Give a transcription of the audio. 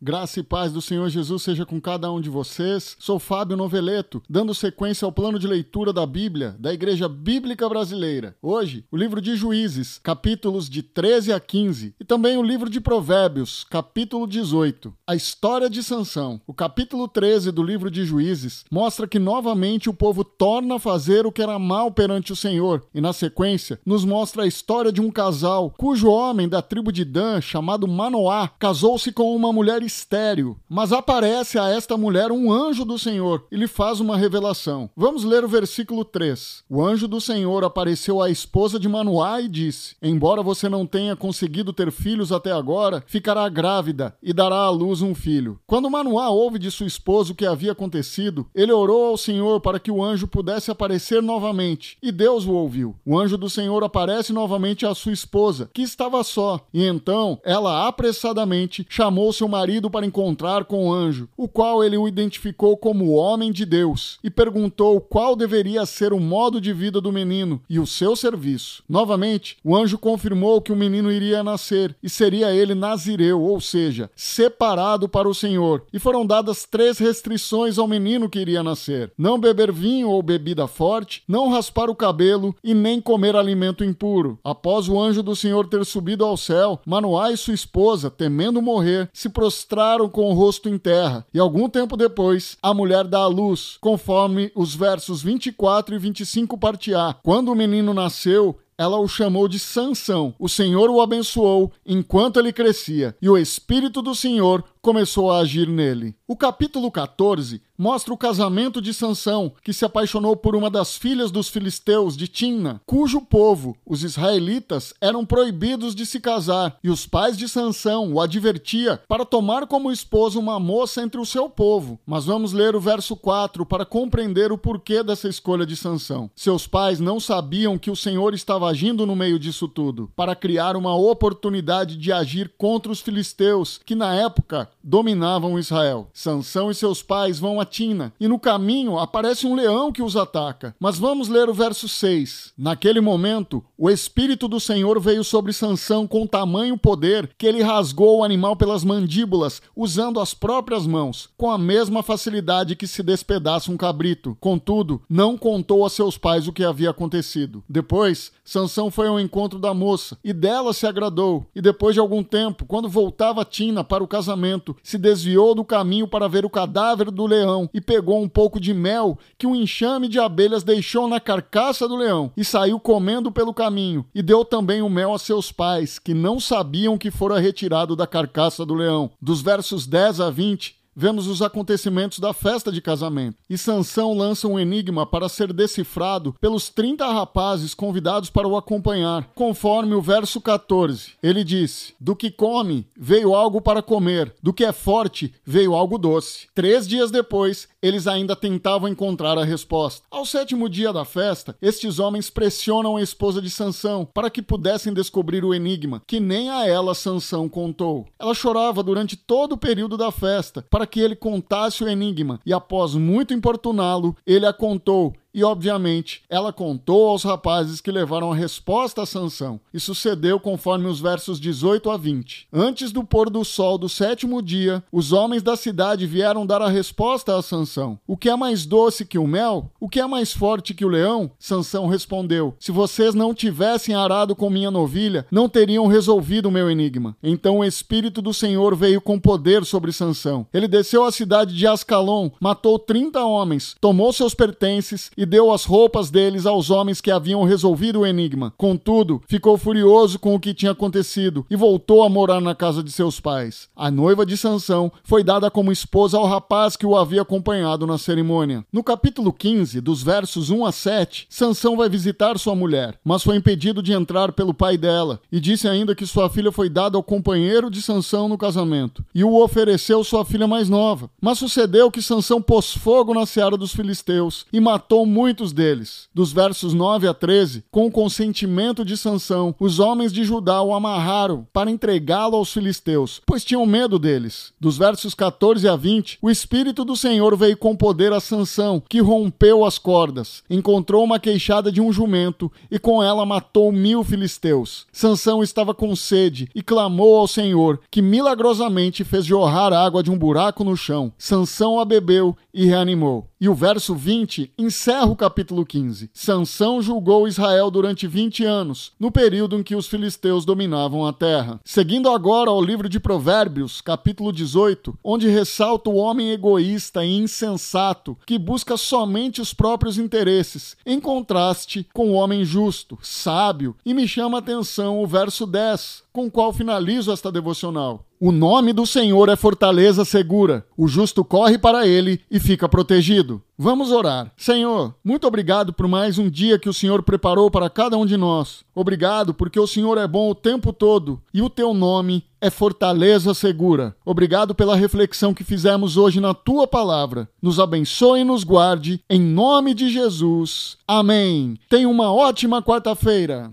Graça e paz do Senhor Jesus seja com cada um de vocês. Sou Fábio Noveleto, dando sequência ao plano de leitura da Bíblia da Igreja Bíblica Brasileira. Hoje, o livro de Juízes, capítulos de 13 a 15, e também o livro de Provérbios, capítulo 18. A história de Sansão. O capítulo 13 do livro de Juízes mostra que novamente o povo torna a fazer o que era mal perante o Senhor, e na sequência nos mostra a história de um casal cujo homem da tribo de Dan, chamado Manoá, casou-se com uma mulher estéril, mas aparece a esta mulher um anjo do Senhor e lhe faz uma revelação. Vamos ler o versículo 3. O anjo do Senhor apareceu à esposa de Manoá e disse: Embora você não tenha conseguido ter filhos até agora, ficará grávida e dará à luz um filho. Quando Manoá ouve de sua esposa o que havia acontecido, ele orou ao Senhor para que o anjo pudesse aparecer novamente, e Deus o ouviu. O anjo do Senhor aparece novamente à sua esposa, que estava só, e então ela apressadamente chamou seu marido para encontrar com o anjo, o qual ele o identificou como homem de Deus, e perguntou qual deveria ser o modo de vida do menino e o seu serviço. Novamente, o anjo confirmou que o menino iria nascer e seria ele nazireu, ou seja, separado para o Senhor. E foram dadas três restrições ao menino que iria nascer: não beber vinho ou bebida forte, não raspar o cabelo e nem comer alimento impuro. Após o anjo do Senhor ter subido ao céu, Manoá e sua esposa, temendo morrer, se prostraram prostraram com o rosto em terra. E algum tempo depois, a mulher dá à luz, conforme os versos 24 e 25 parte A. Quando o menino nasceu, ela o chamou de Sansão. O Senhor o abençoou enquanto ele crescia, e o Espírito do Senhor começou a agir nele. O capítulo 14 mostra o casamento de Sansão, que se apaixonou por uma das filhas dos filisteus de Timna, cujo povo, os israelitas, eram proibidos de se casar, e os pais de Sansão o advertia para tomar como esposa uma moça entre o seu povo. Mas vamos ler o verso 4 para compreender o porquê dessa escolha de Sansão. Seus pais não sabiam que o Senhor estava agindo no meio disso tudo, para criar uma oportunidade de agir contra os filisteus, que na época dominavam Israel. Sansão e seus pais vão a Tina, e no caminho aparece um leão que os ataca. Mas vamos ler o verso 6. Naquele momento, o espírito do Senhor veio sobre Sansão com tamanho poder que ele rasgou o animal pelas mandíbulas, usando as próprias mãos, com a mesma facilidade que se despedaça um cabrito. Contudo, não contou a seus pais o que havia acontecido. Depois, Sansão foi ao encontro da moça, e dela se agradou. E depois de algum tempo, quando voltava Tina para o casamento, se desviou do caminho para ver o cadáver do leão e pegou um pouco de mel que um enxame de abelhas deixou na carcaça do leão e saiu comendo pelo caminho. E deu também o mel a seus pais, que não sabiam que fora retirado da carcaça do leão. Dos versos 10 a 20, vemos os acontecimentos da festa de casamento. E Sansão lança um enigma para ser decifrado pelos 30 rapazes convidados para o acompanhar, conforme o verso 14. Ele disse: Do que come, veio algo para comer, do que é forte, veio algo doce. Três dias depois, eles ainda tentavam encontrar a resposta. Ao sétimo dia da festa, estes homens pressionam a esposa de Sansão para que pudessem descobrir o enigma, que nem a ela Sansão contou. Ela chorava durante todo o período da festa para que ele contasse o enigma, e após muito importuná-lo, ele a contou e, obviamente, ela contou aos rapazes que levaram a resposta a Sansão, e sucedeu conforme os versos 18 a 20. Antes do pôr do sol do sétimo dia, os homens da cidade vieram dar a resposta a Sansão. O que é mais doce que o mel? O que é mais forte que o leão? Sansão respondeu: Se vocês não tivessem arado com minha novilha, não teriam resolvido o meu enigma. Então o espírito do Senhor veio com poder sobre Sansão. Ele desceu à cidade de Ascalon, matou 30 homens, tomou seus pertences e deu as roupas deles aos homens que haviam resolvido o enigma. Contudo, ficou furioso com o que tinha acontecido e voltou a morar na casa de seus pais. A noiva de Sansão foi dada como esposa ao rapaz que o havia acompanhado na cerimônia. No capítulo 15, dos versos 1 a 7, Sansão vai visitar sua mulher, mas foi impedido de entrar pelo pai dela, e disse ainda que sua filha foi dada ao companheiro de Sansão no casamento, e o ofereceu sua filha mais nova. Mas sucedeu que Sansão pôs fogo na seara dos filisteus e matou muitos deles. Dos versos 9 a 13, com o consentimento de Sansão, os homens de Judá o amarraram para entregá-lo aos filisteus, pois tinham medo deles. Dos versos 14 a 20, o espírito do Senhor veio com poder a Sansão, que rompeu as cordas, encontrou uma queixada de um jumento e com ela matou mil filisteus. Sansão estava com sede e clamou ao Senhor, que milagrosamente fez jorrar água de um buraco no chão. Sansão a bebeu e reanimou. E o verso 20 encerra o capítulo 15. Sansão julgou Israel durante 20 anos, no período em que os filisteus dominavam a terra. Seguindo agora ao livro de Provérbios, capítulo 18, onde ressalta o homem egoísta e insensato que busca somente os próprios interesses, em contraste com o homem justo, sábio, e me chama a atenção o verso 10, com o qual finalizo esta devocional. O nome do Senhor é fortaleza segura. O justo corre para ele e fica protegido. Vamos orar. Senhor, muito obrigado por mais um dia que o Senhor preparou para cada um de nós. Obrigado porque o Senhor é bom o tempo todo e o teu nome é fortaleza segura. Obrigado pela reflexão que fizemos hoje na tua palavra. Nos abençoe e nos guarde em nome de Jesus. Amém. Tenha uma ótima quarta-feira.